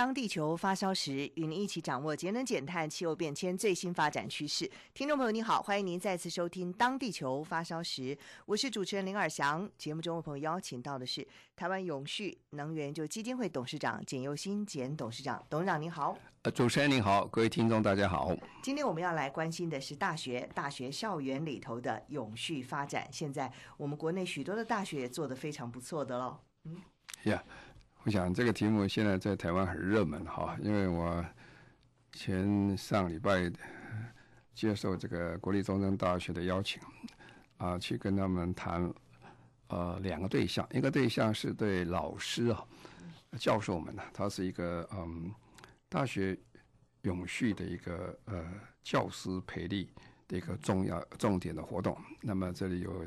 当地球发烧时，与您一起掌握节能减碳、气候变迁最新发展趋势。听众朋友，你好，欢迎您再次收听《当地球发烧时》，我是主持人林尔翔。节目中为朋友邀请到的是台湾永续能源就基金会董事长简佑新简董事长。董事长您好，呃，主持人您好，各位听众大家好。今天我们要来关心的是大学、大学校园里头的永续发展。现在我们国内许多的大学也做得非常不错的喽。嗯，呀、yeah.。我想这个题目现在在台湾很热门哈，因为我前上礼拜接受这个国立中正大学的邀请啊，去跟他们谈呃两个对象，一个对象是对老师啊教授们呢，他是一个嗯大学永续的一个呃教师培力的一个重要重点的活动，那么这里有。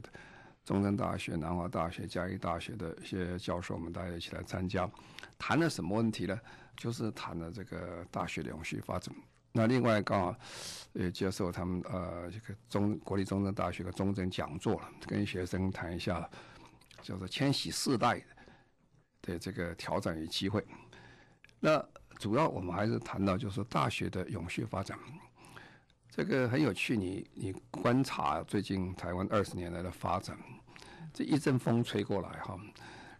中山大学、南华大学、嘉义大学的一些教授我们，大家一起来参加，谈了什么问题呢？就是谈了这个大学的永续发展。那另外刚好也接受他们呃这个中国立中山大学的中正讲座了，跟学生谈一下，叫做千禧世代的这个挑战与机会。那主要我们还是谈到就是大学的永续发展。这个很有趣，你你观察最近台湾二十年来的发展，这一阵风吹过来哈。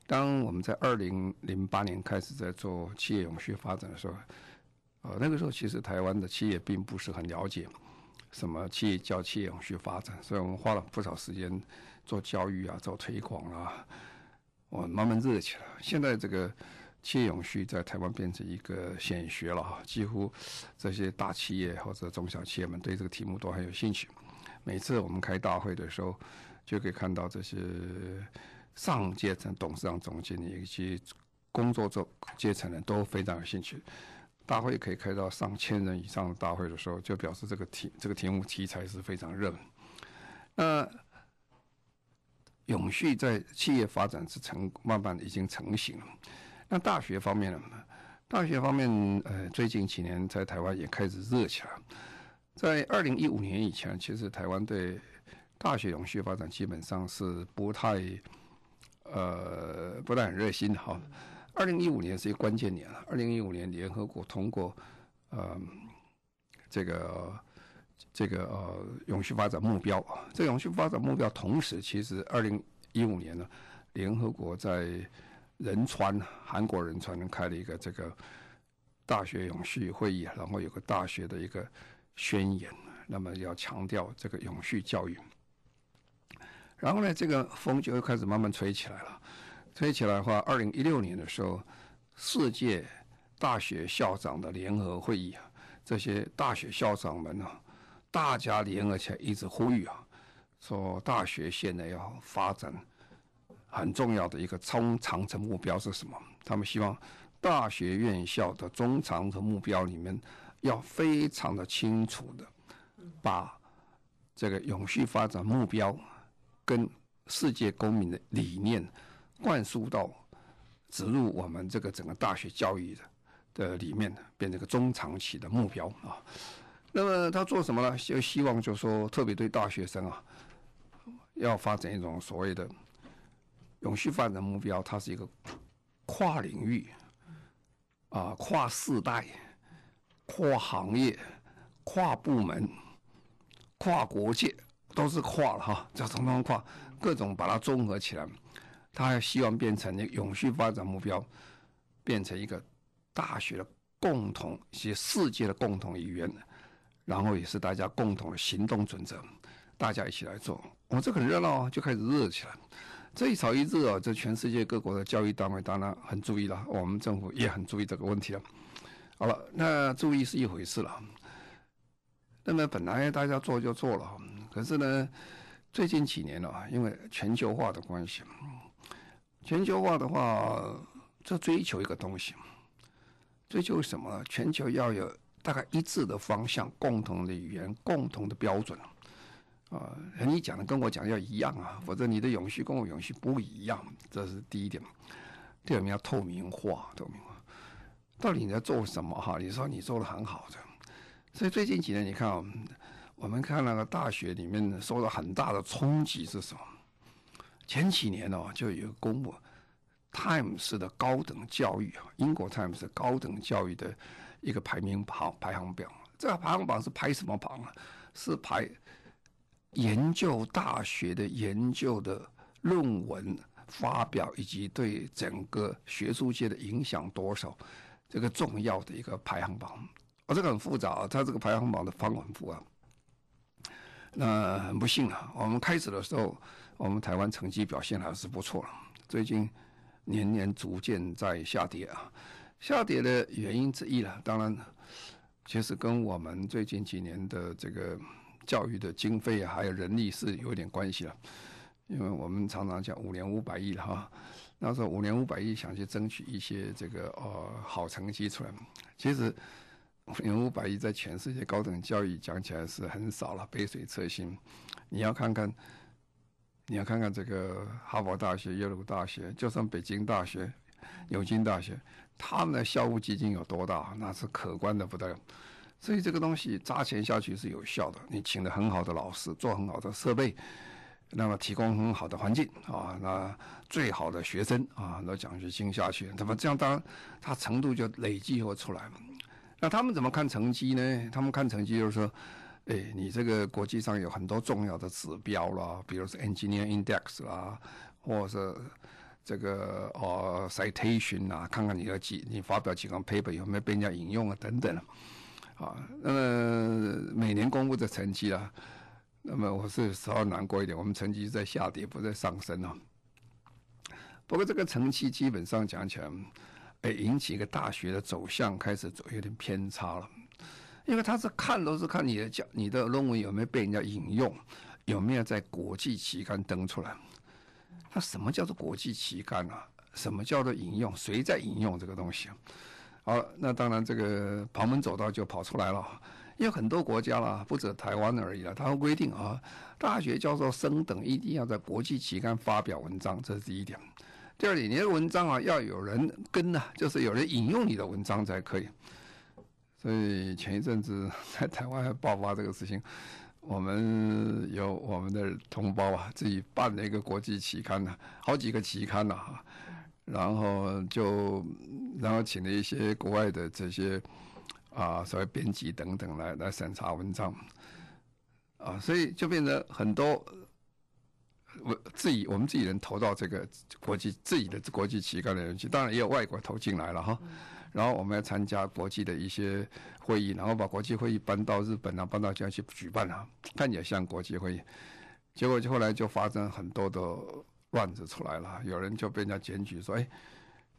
当我们在二零零八年开始在做企业永续发展的时候，呃，那个时候其实台湾的企业并不是很了解什么企业叫企业永续发展，所以我们花了不少时间做教育啊，做推广啊，我慢慢热起来。现在这个。谢永续在台湾变成一个显学了，几乎这些大企业或者中小企业们对这个题目都很有兴趣。每次我们开大会的时候，就可以看到这些上阶层董事长、总经理以及工作者阶层人都非常有兴趣。大会可以开到上千人以上的大会的时候，就表示这个题这个题目题材是非常热门。那永续在企业发展是成慢慢已经成型了。那大学方面呢？大学方面，呃，最近几年在台湾也开始热起来。在二零一五年以前，其实台湾对大学永续发展基本上是不太，呃，不太很热心的哈。二零一五年是一个关键年了。二零一五年，联合国通过，呃，这个这个呃永续发展目标。这永续发展目标，同时其实二零一五年呢，联合国在仁川，韩国仁川开了一个这个大学永续会议，然后有个大学的一个宣言，那么要强调这个永续教育。然后呢，这个风就会开始慢慢吹起来了。吹起来的话，二零一六年的时候，世界大学校长的联合会议啊，这些大学校长们呢，大家联合起来一直呼吁啊，说大学现在要发展。很重要的一个中长程目标是什么？他们希望大学院校的中长程目标里面要非常的清楚的把这个永续发展目标跟世界公民的理念灌输到植入我们这个整个大学教育的的里面，变成个中长期的目标啊。那么他做什么呢？就希望就说特别对大学生啊，要发展一种所谓的。永续发展目标，它是一个跨领域、啊跨世代、跨行业、跨部门、跨国界，都是跨了哈，叫统统跨，各种把它综合起来，他希望变成一个永续发展目标，变成一个大学的共同、一些世界的共同语言，然后也是大家共同的行动准则，大家一起来做。我、这很热闹啊，就开始热起来。这一潮一热啊，这全世界各国的教育单位当然很注意了，我们政府也很注意这个问题了。好了，那注意是一回事了。那么本来大家做就做了，可是呢，最近几年了，因为全球化的关系，全球化的话，就追求一个东西，追求什么？全球要有大概一致的方向、共同的语言、共同的标准。啊，你讲的跟我讲要一样啊，否则你的永续跟我永续不一样。这是第一点。第二点要透明化，透明化。到底你在做什么？哈，你说你做的很好的。所以最近几年，你看啊，我们看那个大学里面受到很大的冲击是什么？前几年哦，就有公布。Times 的高等教育啊，英国 Times 高等教育的一个排名榜排行表。这个排行榜是排什么榜啊？是排研究大学的研究的论文发表以及对整个学术界的影响多少这个重要的一个排行榜。哦，这个很复杂啊，它这个排行榜的方法很复杂。那很不幸啊，我们开始的时候，我们台湾成绩表现还是不错了。最近。年年逐渐在下跌啊，下跌的原因之一了。当然，其实跟我们最近几年的这个教育的经费还有人力是有点关系了。因为我们常常讲五年五百亿了哈，那时候五年五百亿想去争取一些这个呃好成绩出来，其实五年五百亿在全世界高等教育讲起来是很少了，杯水车薪。你要看看。你要看看这个哈佛大学、耶鲁大学，就算北京大学、牛津大学，他们的校务基金有多大？那是可观的不得了。所以这个东西砸钱下去是有效的。你请了很好的老师，做很好的设备，那么提供很好的环境啊，那最好的学生啊，那奖学金下去，那么这样当然他程度就累积会出来嘛。那他们怎么看成绩呢？他们看成绩就是说。哎，你这个国际上有很多重要的指标啦，比如说 Engineer Index 啦，或者是这个哦 Citation 啊，看看你的几你发表几个 paper 有没有被人家引用啊等等，啊，那么每年公布的成绩啊，那么我是稍微难过一点，我们成绩在下跌，不在上升啊。不过这个成绩基本上讲起来，哎，引起一个大学的走向开始走有点偏差了。因为他是看都是看你的教你的论文有没有被人家引用，有没有在国际期刊登出来。那什么叫做国际期刊啊？什么叫做引用？谁在引用这个东西啊？好，那当然这个旁门左道就跑出来了。因为很多国家啦，不止台湾而已了，他会规定啊，大学教授升等一定要在国际期刊发表文章，这是第一点。第二点，你的文章啊要有人跟呐、啊，就是有人引用你的文章才可以。所以前一阵子 在台湾还爆发这个事情，我们有我们的同胞啊，自己办了一个国际期刊呢，好几个期刊呢哈，然后就然后请了一些国外的这些啊所谓编辑等等来来审查文章，啊，所以就变成很多我自己我们自己人投到这个国际自己的国际期刊的人去，当然也有外国投进来了哈。然后我们要参加国际的一些会议，然后把国际会议搬到日本啊，搬到这样去举办啊，看起来像国际会议，结果就后来就发生很多的乱子出来了，有人就被人家检举说，哎，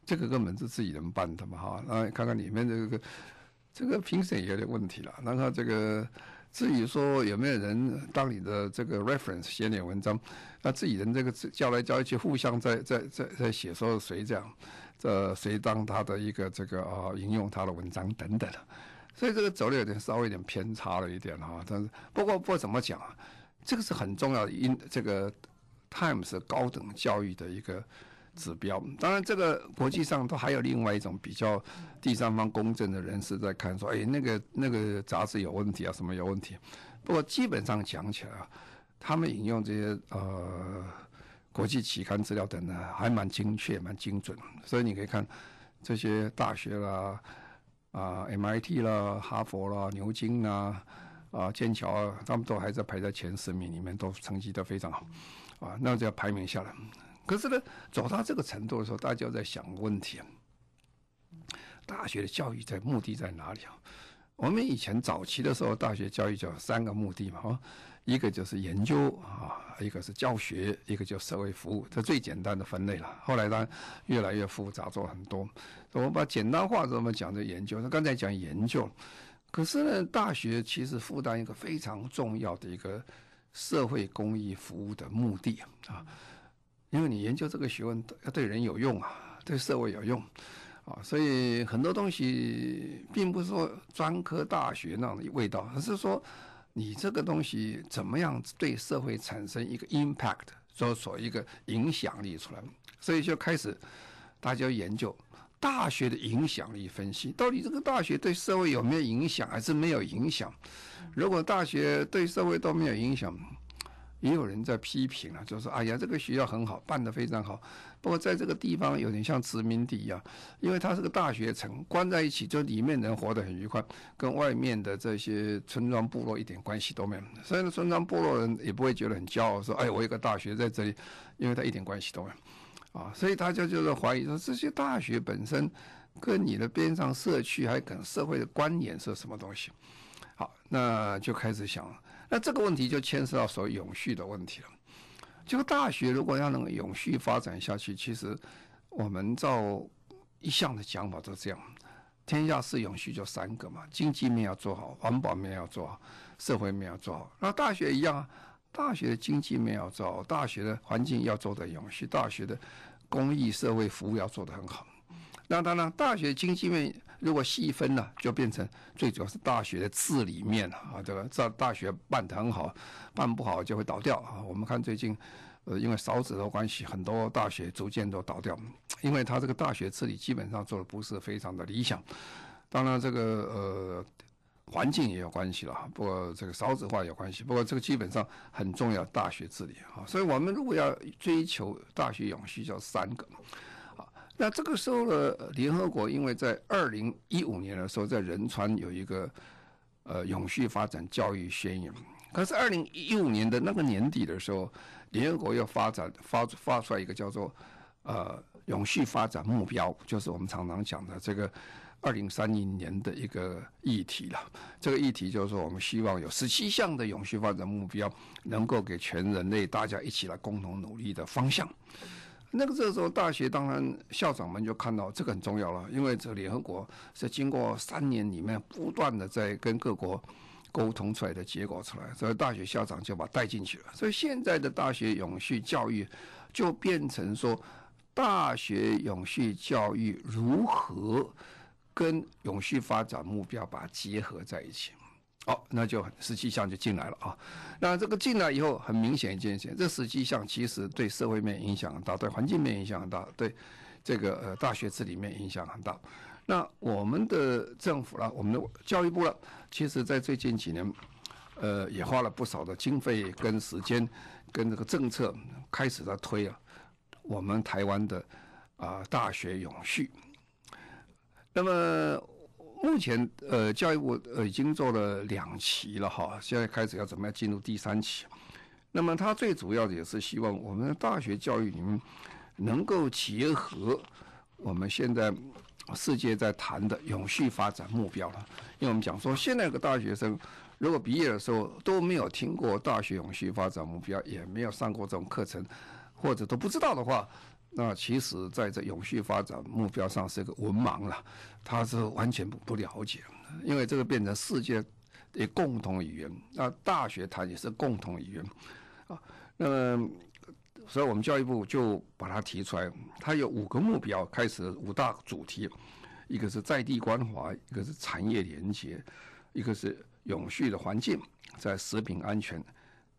这个根本是自己人办的嘛哈，那看看里面这个这个评审也有点问题了，然后这个至于说有没有人当你的这个 reference 写点文章，那自己人这个叫来叫去，互相在在在在写说谁这样。这谁当他的一个这个啊引用他的文章等等，所以这个走的有点稍微有点偏差了一点哈。但是不过不过怎么讲啊，这个是很重要的，因这个 Times 高等教育的一个指标。当然，这个国际上都还有另外一种比较第三方公正的人士在看说，哎，那个那个杂志有问题啊，什么有问题？不过基本上讲起来啊，他们引用这些呃。国际期刊资料等呢还蛮精确、蛮精准，所以你可以看这些大学啦，啊，MIT 啦、哈佛啦、牛津啦、啊，剑桥啊，他们都还在排在前十名里面，都成绩都非常好，啊，那就要排名下来，可是呢，走到这个程度的时候，大家在想问题：大学的教育在目的在哪里啊？我们以前早期的时候，大学教育就有三个目的嘛，啊。一个就是研究啊，一个是教学，一个就社会服务，这最简单的分类了。后来呢，越来越复杂，做很多。我们把简单化，怎么讲这研究？那刚才讲研究，可是呢，大学其实负担一个非常重要的一个社会公益服务的目的啊，因为你研究这个学问要对人有用啊，对社会有用，啊，所以很多东西并不是说专科大学那样的味道，而是说你这个东西怎么样对社会产生一个 impact，说说一个影响力出来，所以就开始大家研究大学的影响力分析，到底这个大学对社会有没有影响，还是没有影响？如果大学对社会都没有影响，也有人在批评了，就说，哎呀，这个学校很好，办得非常好。不过在这个地方有点像殖民地一样，因为它是个大学城，关在一起，就里面人活得很愉快，跟外面的这些村庄部落一点关系都没有。所以呢，村庄部落人也不会觉得很骄傲，说，哎，我有个大学在这里，因为它一点关系都没有。啊，所以大家就是怀疑说，这些大学本身跟你的边上社区，还跟社会的关联是什么东西？好，那就开始想了。那这个问题就牵涉到所谓永续的问题了。这个大学如果要能永续发展下去，其实我们照一向的讲法都这样：天下事永续就三个嘛，经济面要做好，环保面要做好，社会面要做好。那大学一样啊，大学的经济面要做好，大学的环境要做得永续，大学的公益社会服务要做得很好。那当然，大学经济面。如果细分呢，就变成最主要是大学的治理面啊，这个在大学办得很好，办不好就会倒掉啊。我们看最近，呃，因为少子的关系，很多大学逐渐都倒掉，因为他这个大学治理基本上做的不是非常的理想。当然，这个呃环境也有关系了，不过这个少子化有关系。不过这个基本上很重要，大学治理啊。所以我们如果要追求大学永续，就三个。那这个时候呢，联合国因为在二零一五年的时候，在仁川有一个呃永续发展教育宣言。可是二零一五年的那个年底的时候，联合国又发展发发出来一个叫做呃永续发展目标，就是我们常常讲的这个二零三零年的一个议题了。这个议题就是说，我们希望有十七项的永续发展目标，能够给全人类大家一起来共同努力的方向。那个这时候，大学当然校长们就看到这个很重要了，因为这联合国是经过三年里面不断的在跟各国沟通出来的结果出来，所以大学校长就把带进去了。所以现在的大学永续教育就变成说，大学永续教育如何跟永续发展目标把它结合在一起。好、哦，那就十七项就进来了啊。那这个进来以后，很明显一件事情，这十七项其实对社会面影响很大，对环境面影响很大，对这个呃大学治理面影响很大。那我们的政府了，我们的教育部了，其实在最近几年，呃，也花了不少的经费跟时间，跟这个政策开始在推啊，我们台湾的啊、大学永续。那么。目前，呃，教育部呃已经做了两期了哈，现在开始要怎么样进入第三期？那么，它最主要的也是希望我们的大学教育里面能够结合我们现在世界在谈的永续发展目标了。因为我们讲说，现在个大学生如果毕业的时候都没有听过大学永续发展目标，也没有上过这种课程，或者都不知道的话。那其实在这永续发展目标上是一个文盲了，他是完全不不了解，因为这个变成世界的共同语言。那大学谈也是共同语言啊。那么，所以我们教育部就把它提出来，它有五个目标，开始五大主题，一个是在地关怀，一个是产业连接，一个是永续的环境，在食品安全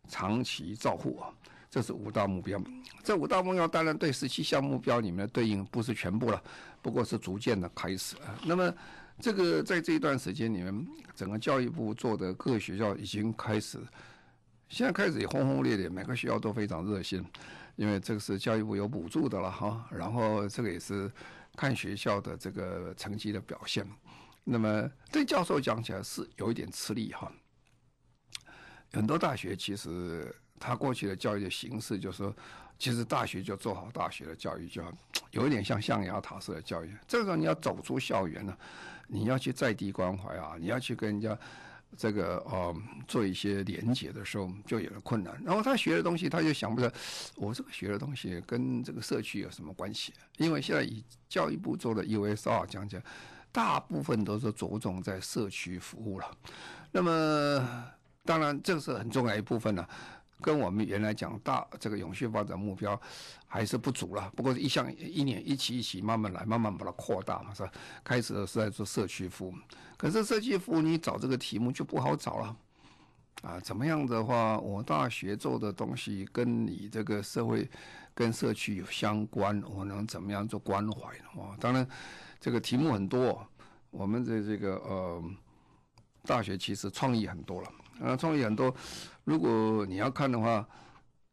长期照护。这是五大目标，这五大目标当然对十七项目标里面的对应不是全部了，不过是逐渐的开始啊。那么，这个在这一段时间里面，整个教育部做的各个学校已经开始，现在开始也轰轰烈烈，每个学校都非常热心，因为这个是教育部有补助的了哈。然后这个也是看学校的这个成绩的表现。那么对教授讲起来是有一点吃力哈，很多大学其实。他过去的教育的形式，就是说，其实大学就做好大学的教育，就有一点像象牙塔式的教育。这个时候你要走出校园呢，你要去在地关怀啊，你要去跟人家这个呃做一些连接的时候，就有了困难。然后他学的东西，他就想不出来，我这个学的东西跟这个社区有什么关系？因为现在以教育部做的 USR 讲讲，大部分都是着重在社区服务了。那么当然这个是很重要一部分了。跟我们原来讲大这个永续发展目标还是不足了。不过一项一年一期一期慢慢来，慢慢把它扩大嘛，是吧？开始是在做社区服务，可是社区服务你找这个题目就不好找了。啊，怎么样的话，我大学做的东西跟你这个社会、跟社区有相关，我能怎么样做关怀呢？啊，当然，这个题目很多，我们的这个呃，大学其实创意很多了，啊，创意很多。如果你要看的话，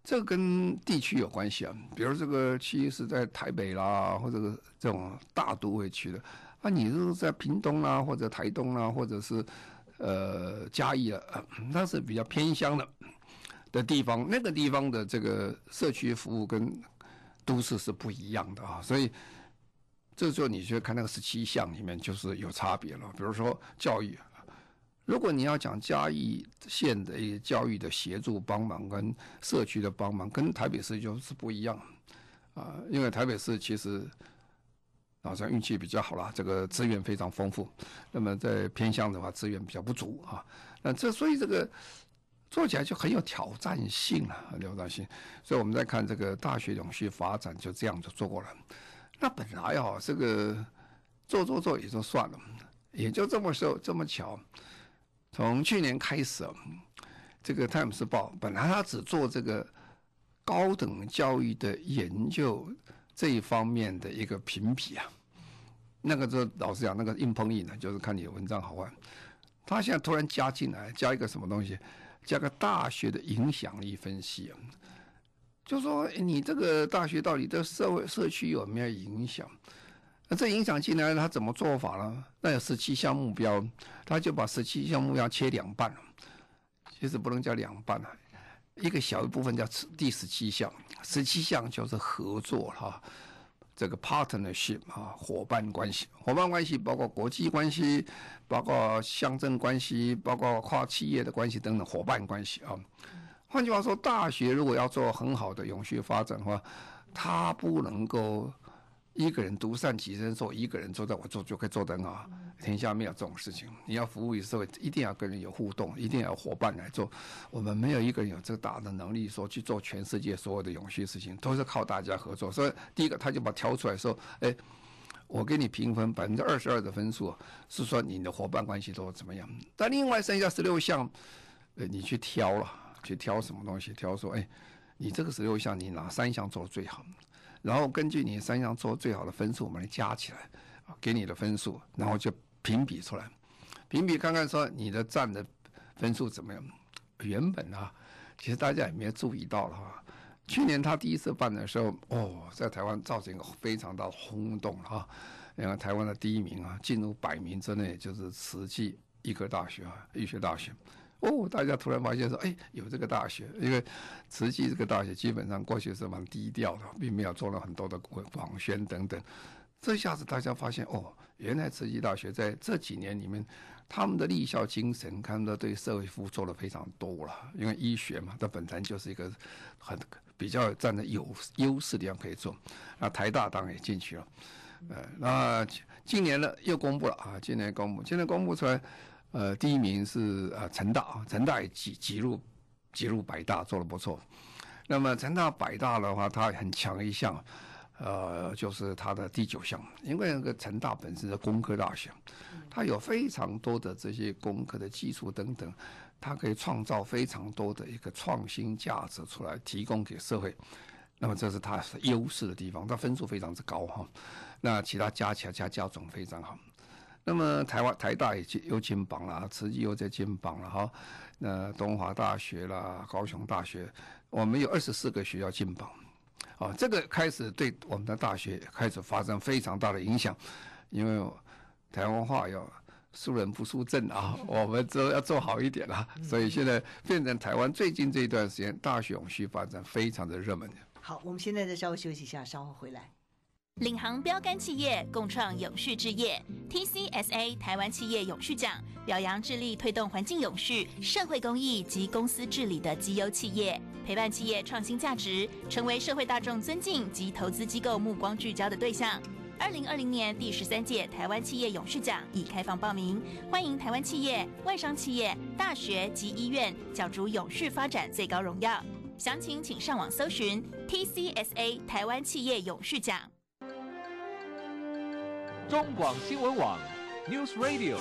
这跟地区有关系啊，比如这个区是在台北啦，或者这种大都会区的，啊，你是在屏东啦，或者台东啦，或者是。呃，嘉义啊，那是比较偏乡的的地方，那个地方的这个社区服务跟都市是不一样的啊，所以这时候你去看那个十七项里面就是有差别了。比如说教育，如果你要讲嘉义县的一个教育的协助帮忙跟社区的帮忙，跟台北市就是不一样啊，因为台北市其实。好像运气比较好啦，这个资源非常丰富。那么在偏乡的话，资源比较不足啊。那这所以这个做起来就很有挑战性了，挑战性。所以我们在看这个大学永续发展，就这样就做过了。那本来啊，这个做做做也就算了，也就这么说这么巧。从去年开始，这个《泰晤士报》本来他只做这个高等教育的研究。这一方面的一个评比啊，那个就老实讲，那个硬碰硬的，就是看你的文章好坏。他现在突然加进来，加一个什么东西？加个大学的影响力分析啊，就说你这个大学到底对社会社区有没有影响？这影响进来，他怎么做法呢？那有十七项目标，他就把十七项目标切两半，其实不能叫两半啊。一个小一部分叫第十七项，十七项就是合作哈，这个 partnership 啊，伙伴关系，伙伴关系包括国际关系，包括乡镇关系，包括跨企业的关系等等伙伴关系啊。换句话说，大学如果要做很好的永续发展的话，它不能够。一个人独善其身，做一个人做到我做就可以做得很好。天下没有这种事情。你要服务于社会，一定要跟人有互动，一定要伙伴来做。我们没有一个人有这个大的能力，说去做全世界所有的永续事情，都是靠大家合作。所以第一个，他就把挑出来说：“哎，我给你评分百分之二十二的分数，是说你的伙伴关系都怎么样。但另外剩下十六项，呃，你去挑了，去挑什么东西？挑说，哎，你这个十六项，你哪三项做的最好？”然后根据你三项做最好的分数，我们来加起来，给你的分数，然后就评比出来，评比看看说你的占的分数怎么样。原本啊，其实大家也没有注意到了哈。去年他第一次办的时候，哦，在台湾造成一个非常大的轰动哈。因为台湾的第一名啊，进入百名之内就是慈济医科大学啊，医学大学。哦，大家突然发现说，哎，有这个大学，因为慈济这个大学基本上过去是蛮低调的，并没有做了很多的广宣等等。这下子大家发现，哦，原来慈济大学在这几年里面，他们的立校精神，他们的对社会服务做了非常多了。因为医学嘛，它本身就是一个很比较占的有优势的地方可以做。那台大当然也进去了，呃，那今年呢又公布了啊，今年公布，今年公布出来。呃，第一名是呃成大啊，成大也挤挤入挤入百大，做的不错。那么成大百大的话，它很强一项，呃，就是它的第九项，因为那个成大本身是工科大学，它有非常多的这些工科的技术等等，它可以创造非常多的一个创新价值出来，提供给社会。那么这是它优势的地方，它分数非常之高哈。那其他加起来加加总非常好。那么台湾台大也进又进榜了，慈济又在进榜了哈。那东华大学啦，高雄大学，我们有二十四个学校进榜，啊，这个开始对我们的大学开始发生非常大的影响，因为台湾话要输人不输阵啊，我们都要做好一点啊，所以现在变成台湾最近这一段时间大学永续发展非常的热门。好，我们现在再稍微休息一下，稍后回来。领航标杆企业共创永续置业，TCSA 台湾企业永续奖表扬致力推动环境永续、社会公益及公司治理的绩优企业，陪伴企业创新价值，成为社会大众尊敬及投资机构目光聚焦的对象。二零二零年第十三届台湾企业永续奖已开放报名，欢迎台湾企业、外商企业、大学及医院角逐永续发展最高荣耀。详情请上网搜寻 TCSA 台湾企业永续奖。中广新闻网 News Radio。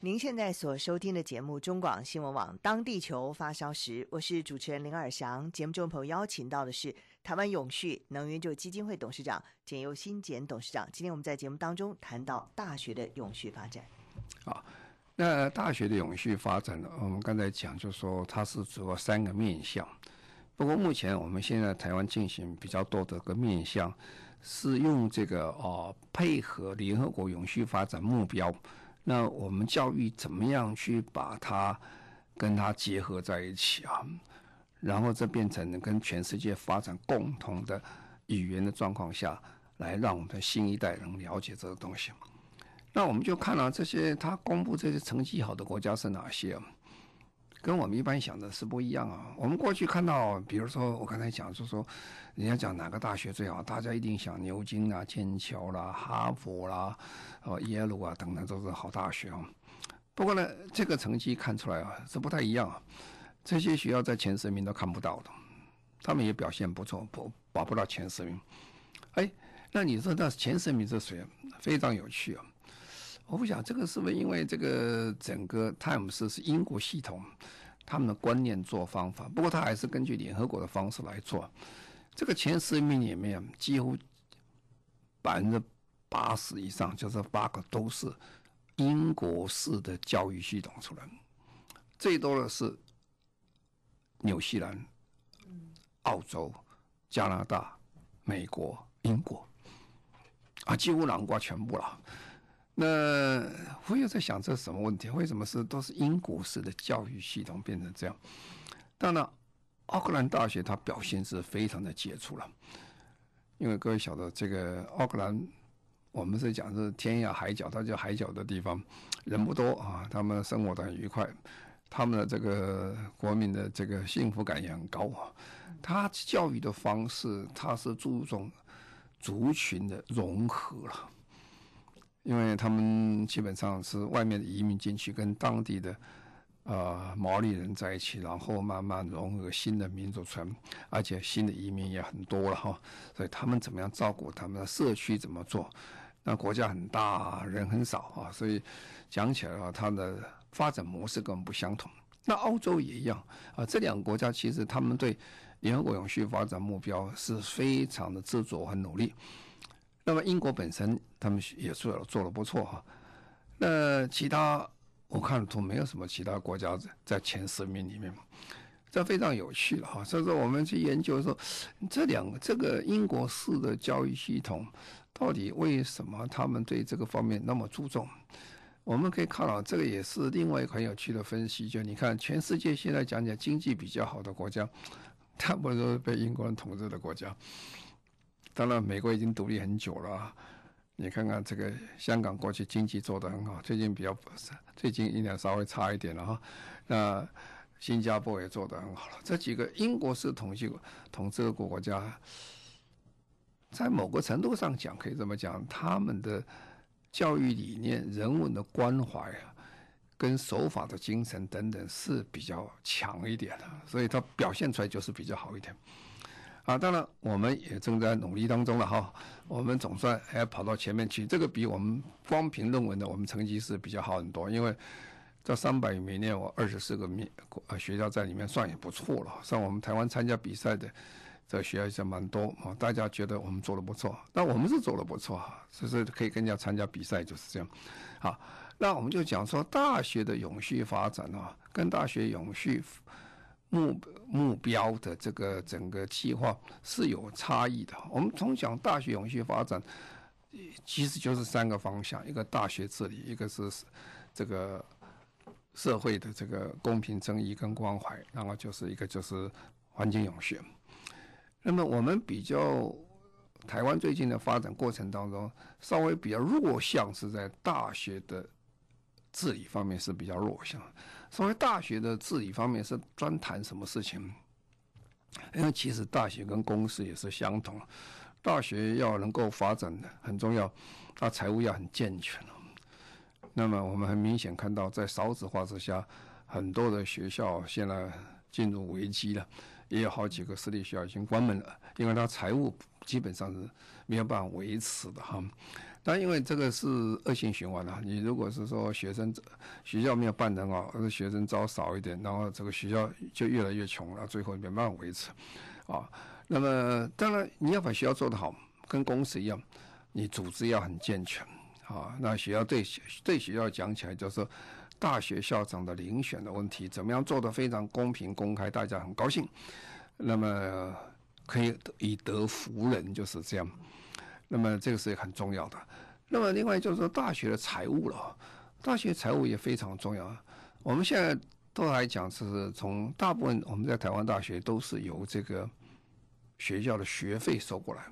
您现在所收听的节目《中广新闻网》，当地球发烧时，我是主持人林尔翔。节目中朋友邀请到的是台湾永续能源就基金会董事长简尤新简董事长。今天我们在节目当中谈到大学的永续发展。好，那大学的永续发展呢？我们刚才讲，就是说它是主要三个面向。不过目前我们现在台湾进行比较多的个面向，是用这个哦配合联合国永续发展目标。那我们教育怎么样去把它跟它结合在一起啊？然后这变成跟全世界发展共同的语言的状况下来，让我们的新一代能了解这个东西。那我们就看到这些他公布这些成绩好的国家是哪些啊？跟我们一般想的是不一样啊！我们过去看到，比如说我刚才讲，就说，人家讲哪个大学最好，大家一定想牛津啊、剑桥啦、哈佛啦、哦耶鲁啊等等，都是好大学啊。不过呢，这个成绩看出来啊，是不太一样啊。这些学校在前十名都看不到的，他们也表现不错，不保不到前十名。哎，那你说那前十名是谁？非常有趣啊！我不想这个是不是因为这个整个泰晤士是英国系统，他们的观念做方法，不过他还是根据联合国的方式来做。这个前十名里面，几乎百分之八十以上，就是八个都是英国式的教育系统出来，最多的是纽西兰、澳洲、加拿大、美国、英国，啊，几乎囊括全部了。那我也在想，这是什么问题？为什么是都是英国式的教育系统变成这样？当然，奥克兰大学它表现是非常的杰出了，因为各位晓得，这个奥克兰，我们是讲是天涯海角，它叫海角的地方，人不多啊，他们生活的很愉快，他们的这个国民的这个幸福感也很高啊。他教育的方式，他是注重族群的融合了。因为他们基本上是外面的移民进去，跟当地的呃毛利人在一起，然后慢慢融合新的民族村，而且新的移民也很多了哈。所以他们怎么样照顾他们的社区怎么做？那国家很大，人很少啊，所以讲起来啊，它的发展模式跟我们不相同。那澳洲也一样啊，这两个国家其实他们对联合国永续发展目标是非常的执着和努力。那么英国本身他们也做了做的不错哈，那其他我看都没有什么其他国家在前十名里面，这非常有趣了哈。所以说我们去研究说，这两个这个英国式的教育系统到底为什么他们对这个方面那么注重？我们可以看到这个也是另外一个很有趣的分析，就你看全世界现在讲讲经济比较好的国家，他们都是被英国人统治的国家。当然，美国已经独立很久了。你看看这个香港过去经济做得很好，最近比较最近一年稍微差一点了哈。那新加坡也做得很好了。这几个英国式统计统治的国家，在某个程度上讲，可以这么讲，他们的教育理念、人文的关怀啊，跟守法的精神等等是比较强一点的，所以它表现出来就是比较好一点。啊，当然，我们也正在努力当中了哈。我们总算还跑到前面去，这个比我们光凭论文的我们成绩是比较好很多。因为这三百名里面，我二十四个名呃学校在里面算也不错了。像我们台湾参加比赛的这学校也蛮多啊，大家觉得我们做的不错。那我们是做的不错哈，就是可以跟人家参加比赛就是这样。好，那我们就讲说大学的永续发展啊，跟大学永续。目目标的这个整个计划是有差异的。我们从小大学永续发展，其实就是三个方向：一个大学治理，一个是这个社会的这个公平正义跟关怀，然后就是一个就是环境永续。那么我们比较台湾最近的发展过程当中，稍微比较弱项是在大学的治理方面是比较弱项。所谓大学的治理方面是专谈什么事情？因为其实大学跟公司也是相同，大学要能够发展的很重要，它财务要很健全。那么我们很明显看到，在少子化之下，很多的学校现在进入危机了，也有好几个私立学校已经关门了，因为它财务基本上是没有办法维持的哈。但因为这个是恶性循环了，你如果是说学生学校没有办得好，而是学生招少一点，然后这个学校就越来越穷了，最后没办法维持啊。那么当然你要把学校做得好，跟公司一样，你组织要很健全。啊，那学校对对学校讲起来，就是说大学校长的遴选的问题，怎么样做得非常公平公开，大家很高兴，那么可以以德服人，就是这样。那么这个是很重要的。那么另外就是说大学的财务了，大学财务也非常重要。我们现在都来讲，是从大部分我们在台湾大学都是由这个学校的学费收过来。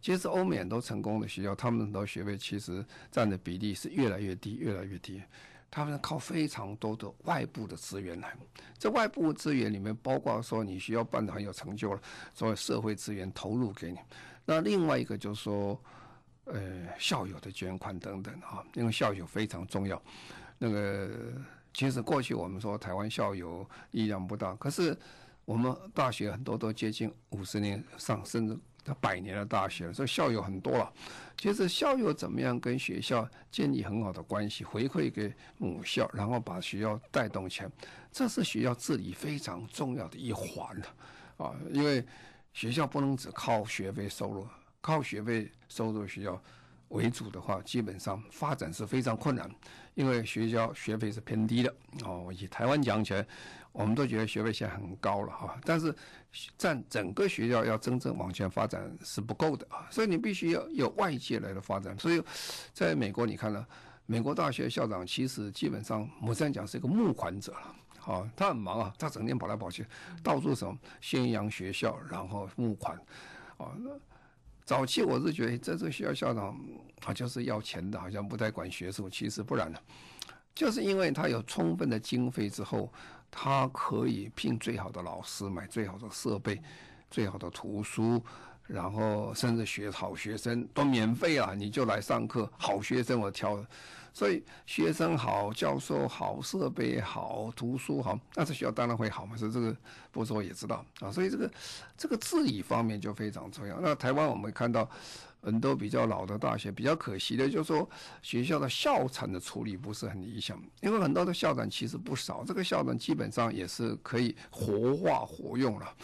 其实欧美很多成功的学校，他们很多学费其实占的比例是越来越低，越来越低。他们靠非常多的外部的资源来，这外部资源里面包括说你需要办得很有成就了，所有社会资源投入给你。那另外一个就是说，呃，校友的捐款等等啊，因为校友非常重要。那个其实过去我们说台湾校友力量不大，可是我们大学很多都接近五十年上，甚至。他百年的大学，所以校友很多了。其实校友怎么样跟学校建立很好的关系，回馈给母校，然后把学校带动起来，这是学校治理非常重要的一环了啊！因为学校不能只靠学费收入，靠学费收入学校为主的话，基本上发展是非常困难，因为学校学费是偏低的哦。以台湾讲起来。我们都觉得学费现在很高了哈，但是占整个学校要真正往前发展是不够的啊，所以你必须要有外界来的发展。所以，在美国你看了，美国大学校长其实基本上，我这样讲是一个募款者了，啊，他很忙啊，他整天跑来跑去，到处什么宣扬学校，然后募款，啊，早期我是觉得这这个学校校长他就是要钱的，好像不太管学术，其实不然的，就是因为他有充分的经费之后。他可以聘最好的老师，买最好的设备，最好的图书，然后甚至学好学生都免费啊！你就来上课，好学生我挑，所以学生好，教授好，设备好，图书好，那这学校当然会好嘛。所以这个不说也知道啊。所以这个这个治理方面就非常重要。那台湾我们看到。很多比较老的大学，比较可惜的就是说，学校的校产的处理不是很理想，因为很多的校长其实不少，这个校长基本上也是可以活化活用了。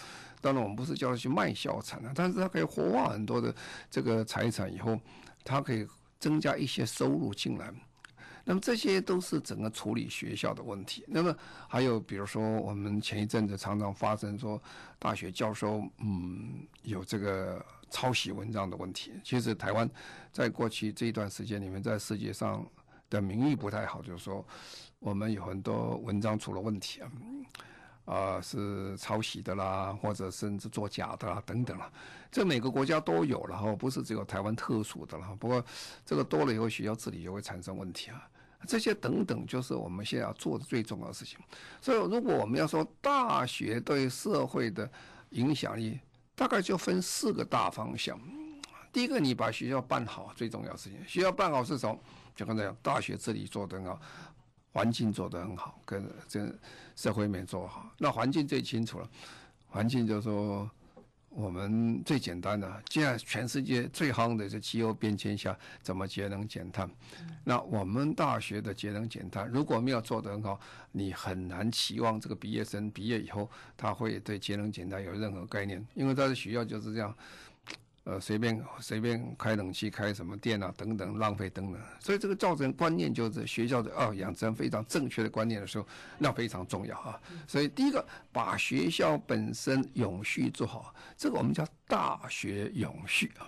当然，我们不是叫他去卖校产了，但是他可以活化很多的这个财产以后，他可以增加一些收入进来。那么这些都是整个处理学校的问题。那么还有比如说，我们前一阵子常常发生说，大学教授嗯有这个。抄袭文章的问题，其实台湾在过去这一段时间里面，在世界上的名誉不太好，就是说我们有很多文章出了问题啊，啊、是抄袭的啦，或者甚至作假的啦等等啦，这每个国家都有了哈，不是只有台湾特殊的了。不过这个多了以后，学校治理就会产生问题啊，这些等等就是我们现在要做的最重要的事情。所以如果我们要说大学对社会的影响力，大概就分四个大方向。第一个，你把学校办好，最重要事情。学校办好是从？就刚才讲，大学这里做的很好，环境做得很好，跟这社会面做好。那环境最清楚了，环境就是说。我们最简单的，现在全世界最夯的是气候变迁下怎么节能减碳。那我们大学的节能减碳如果没有做得很好，你很难期望这个毕业生毕业以后他会对节能减碳有任何概念，因为他的学校就是这样。呃，随便随便开冷气、开什么电啊等等，浪费等等，所以这个造成观念就是学校的哦，养成非常正确的观念的时候，那非常重要啊。所以第一个，把学校本身永续做好，这个我们叫大学永续啊。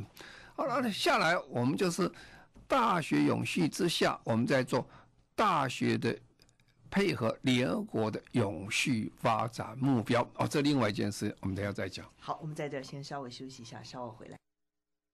好了，下来我们就是大学永续之下，我们在做大学的配合联合国的永续发展目标哦。这另外一件事，我们等下再讲。好，我们在这先稍微休息一下，稍后回来。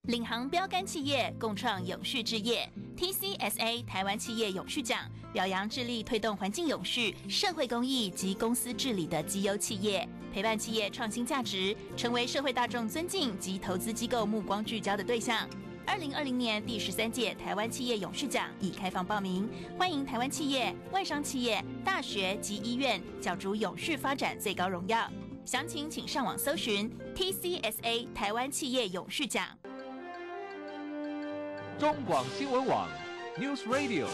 领航标杆企业共创永续置业，TCSA 台湾企业永续奖表扬致力推动环境永续、社会公益及公司治理的绩优企业，陪伴企业创新价值，成为社会大众尊敬及投资机构目光聚焦的对象。二零二零年第十三届台湾企业永续奖已开放报名，欢迎台湾企业、外商企业、大学及医院角逐永续发展最高荣耀。详情请上网搜寻 TCSA 台湾企业永续奖。中广新闻网 News Radio。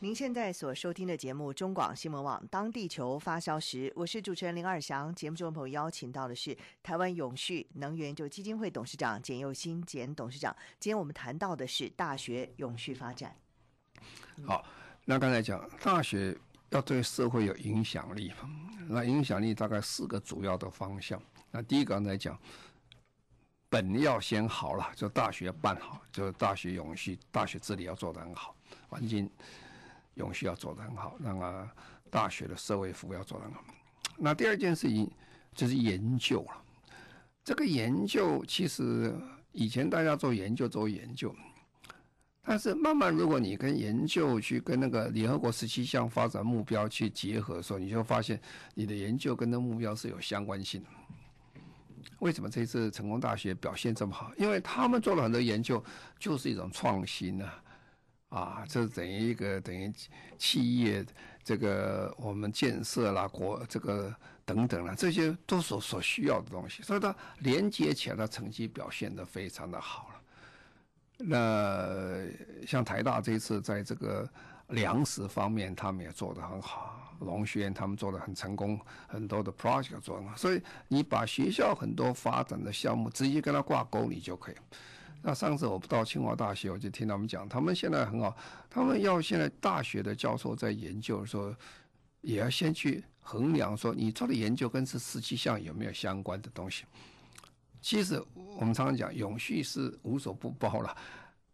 您现在所收听的节目《中广新闻网》，当地球发烧时，我是主持人林二祥。节目中的朋友邀请到的是台湾永续能源就基金会董事长简又新简董事长。今天我们谈到的是大学永续发展。好，那刚才讲大学要对社会有影响力，那影响力大概四个主要的方向。那第一个刚才讲，本要先好了，就大学办好，就大学永续，大学治理要做得很好，环境。永续要做得很好，那么大学的社会服务要做得很好。那第二件事情就是研究了。这个研究其实以前大家做研究做研究，但是慢慢如果你跟研究去跟那个联合国十七项发展目标去结合的时候，你就发现你的研究跟那目标是有相关性的。为什么这次成功大学表现这么好？因为他们做了很多研究，就是一种创新呢、啊。这等于一个等于企业这个我们建设啦，国这个等等啦，这些都是所所需要的东西，所以它连接起来，它成绩表现得非常的好了。那像台大这一次在这个粮食方面，他们也做得很好，农学院他们做的很成功，很多的 project 做得很好，所以你把学校很多发展的项目直接跟它挂钩，你就可以。那上次我不到清华大学，我就听他们讲，他们现在很好，他们要现在大学的教授在研究说，也要先去衡量说，你做的研究跟这十七项有没有相关的东西。其实我们常常讲，永续是无所不包了。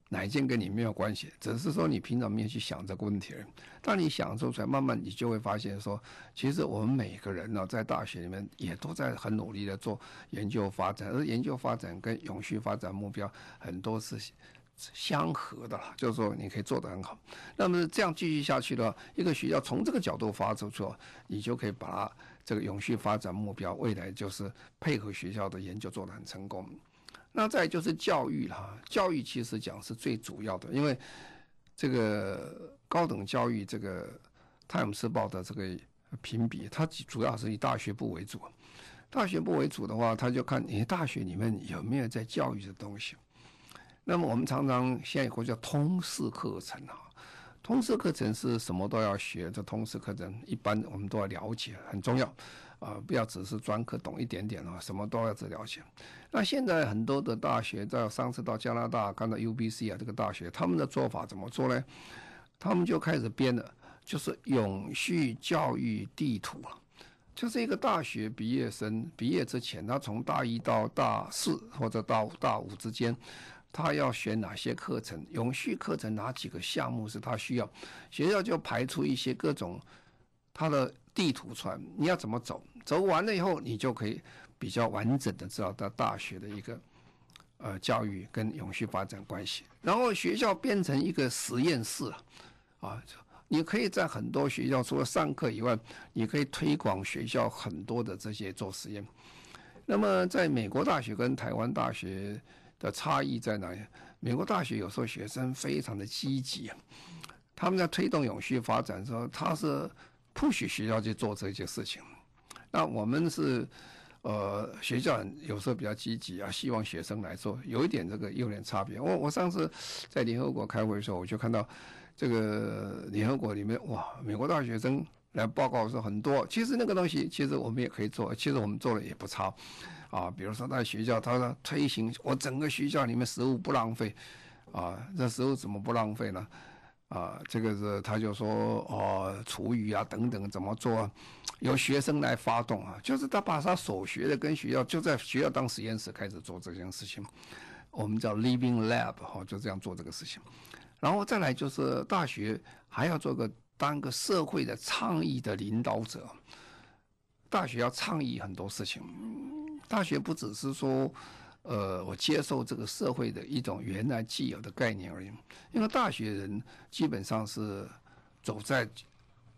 哪一件跟你没有关系？只是说你平常没有去想这个问题而已。当你想做出来，慢慢你就会发现说，其实我们每个人呢，在大学里面也都在很努力的做研究发展，而研究发展跟永续发展目标很多是相合的了。就是说，你可以做得很好。那么这样继续下去的话，一个学校从这个角度发出去，你就可以把这个永续发展目标未来就是配合学校的研究做得很成功。那再就是教育了，教育其实讲是最主要的，因为这个高等教育这个《泰晤士报》的这个评比，它主要是以大学部为主。大学部为主的话，他就看你大学里面有没有在教育的东西。那么我们常常现在有个叫通识课程啊，通识课程是什么都要学，这通识课程一般我们都要了解，很重要。啊，不要只是专科懂一点点啊，什么都要只了解。那现在很多的大学，在上次到加拿大看到 UBC 啊，这个大学他们的做法怎么做呢？他们就开始编了，就是永续教育地图了。就是一个大学毕业生毕业之前，他从大一到大四或者到大五之间，他要选哪些课程？永续课程哪几个项目是他需要？学校就排出一些各种他的。地图出来，你要怎么走？走完了以后，你就可以比较完整的知道到大学的一个呃教育跟永续发展关系。然后学校变成一个实验室啊，你可以在很多学校除了上课以外，你可以推广学校很多的这些做实验。那么在美国大学跟台湾大学的差异在哪里？美国大学有时候学生非常的积极，他们在推动永续发展的时候，他是。不许学校去做这些事情，那我们是，呃，学校有时候比较积极啊，希望学生来做，有一点这个有点差别。我我上次在联合国开会的时候，我就看到这个联合国里面，哇，美国大学生来报告说很多，其实那个东西其实我们也可以做，其实我们做的也不差，啊，比如说在学校，他说推行我整个学校里面食物不浪费，啊，这食物怎么不浪费呢？啊，这个是他就说哦，厨余啊等等怎么做啊？由学生来发动啊，就是他把他所学的跟学校就在学校当实验室开始做这件事情，我们叫 Living Lab 哈，就这样做这个事情。然后再来就是大学还要做个当个社会的倡议的领导者，大学要倡议很多事情，大学不只是说。呃，我接受这个社会的一种原来既有的概念而已。因为大学人基本上是走在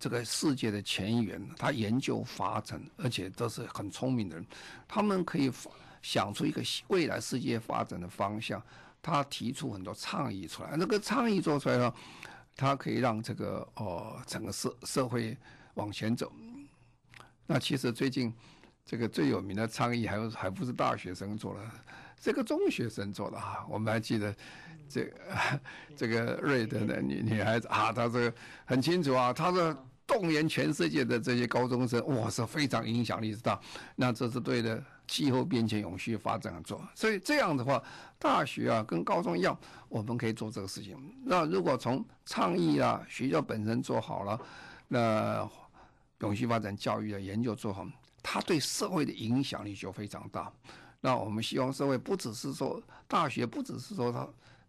这个世界的前沿，他研究发展，而且都是很聪明的人，他们可以想出一个未来世界发展的方向，他提出很多倡议出来，那个倡议做出来了，他可以让这个哦整个社社会往前走。那其实最近这个最有名的倡议还还不是大学生做的，这个中学生做的啊，我们还记得。这 个这个瑞德的女女孩子啊，她这个很清楚啊，她是动员全世界的这些高中生，哇，是非常影响力之大。那这是对的，气候变迁、永续发展做。所以这样的话，大学啊跟高中一样，我们可以做这个事情。那如果从倡议啊，学校本身做好了，那永续发展教育的研究做好，它对社会的影响力就非常大。那我们希望社会不只是说大学，不只是说它。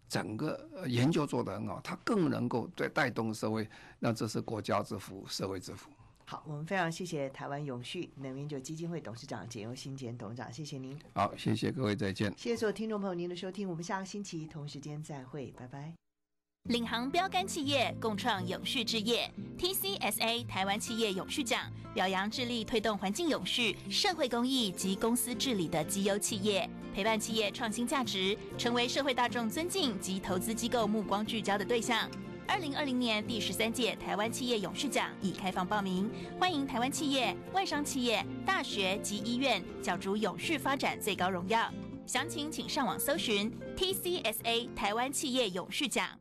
整个研究做得很好，它更能够对带动社会，那这是国家之福，社会之福。好，我们非常谢谢台湾永续能源基金会董事长简又新简董事长，谢谢您。好，谢谢各位，再见。谢谢所有听众朋友您的收听，我们下个星期同时间再会，拜拜。领航标杆企业共创永续置业，TCSA 台湾企业永续奖表扬致力推动环境永续、社会公益及公司治理的绩优企业，陪伴企业创新价值，成为社会大众尊敬及投资机构目光聚焦的对象。二零二零年第十三届台湾企业永续奖已开放报名，欢迎台湾企业、外商企业、大学及医院角逐永续发展最高荣耀。详情请上网搜寻 TCSA 台湾企业永续奖。